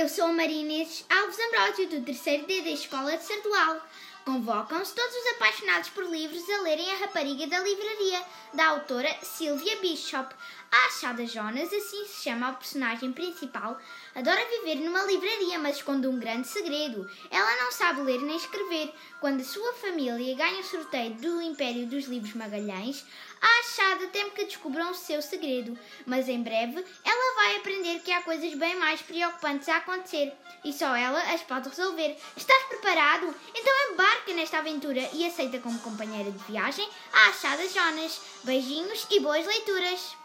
eu sou a Maria Inês Alves Ambrósio, do terceiro D da Escola de Sardual. Convocam-se todos os apaixonados por livros a lerem A Rapariga da Livraria, da autora Sylvia Bishop. A Achada Jonas, assim se chama a personagem principal, adora viver numa livraria, mas esconde um grande segredo. Ela não sabe ler nem escrever. Quando a sua família ganha o sorteio do Império dos Livros Magalhães, a Achada teme que descubram o seu segredo, mas em breve ela vai aprender que coisas bem mais preocupantes a acontecer e só ela as pode resolver. Estás preparado? Então embarca nesta aventura e aceita como companheira de viagem a Achada Jonas. Beijinhos e boas leituras!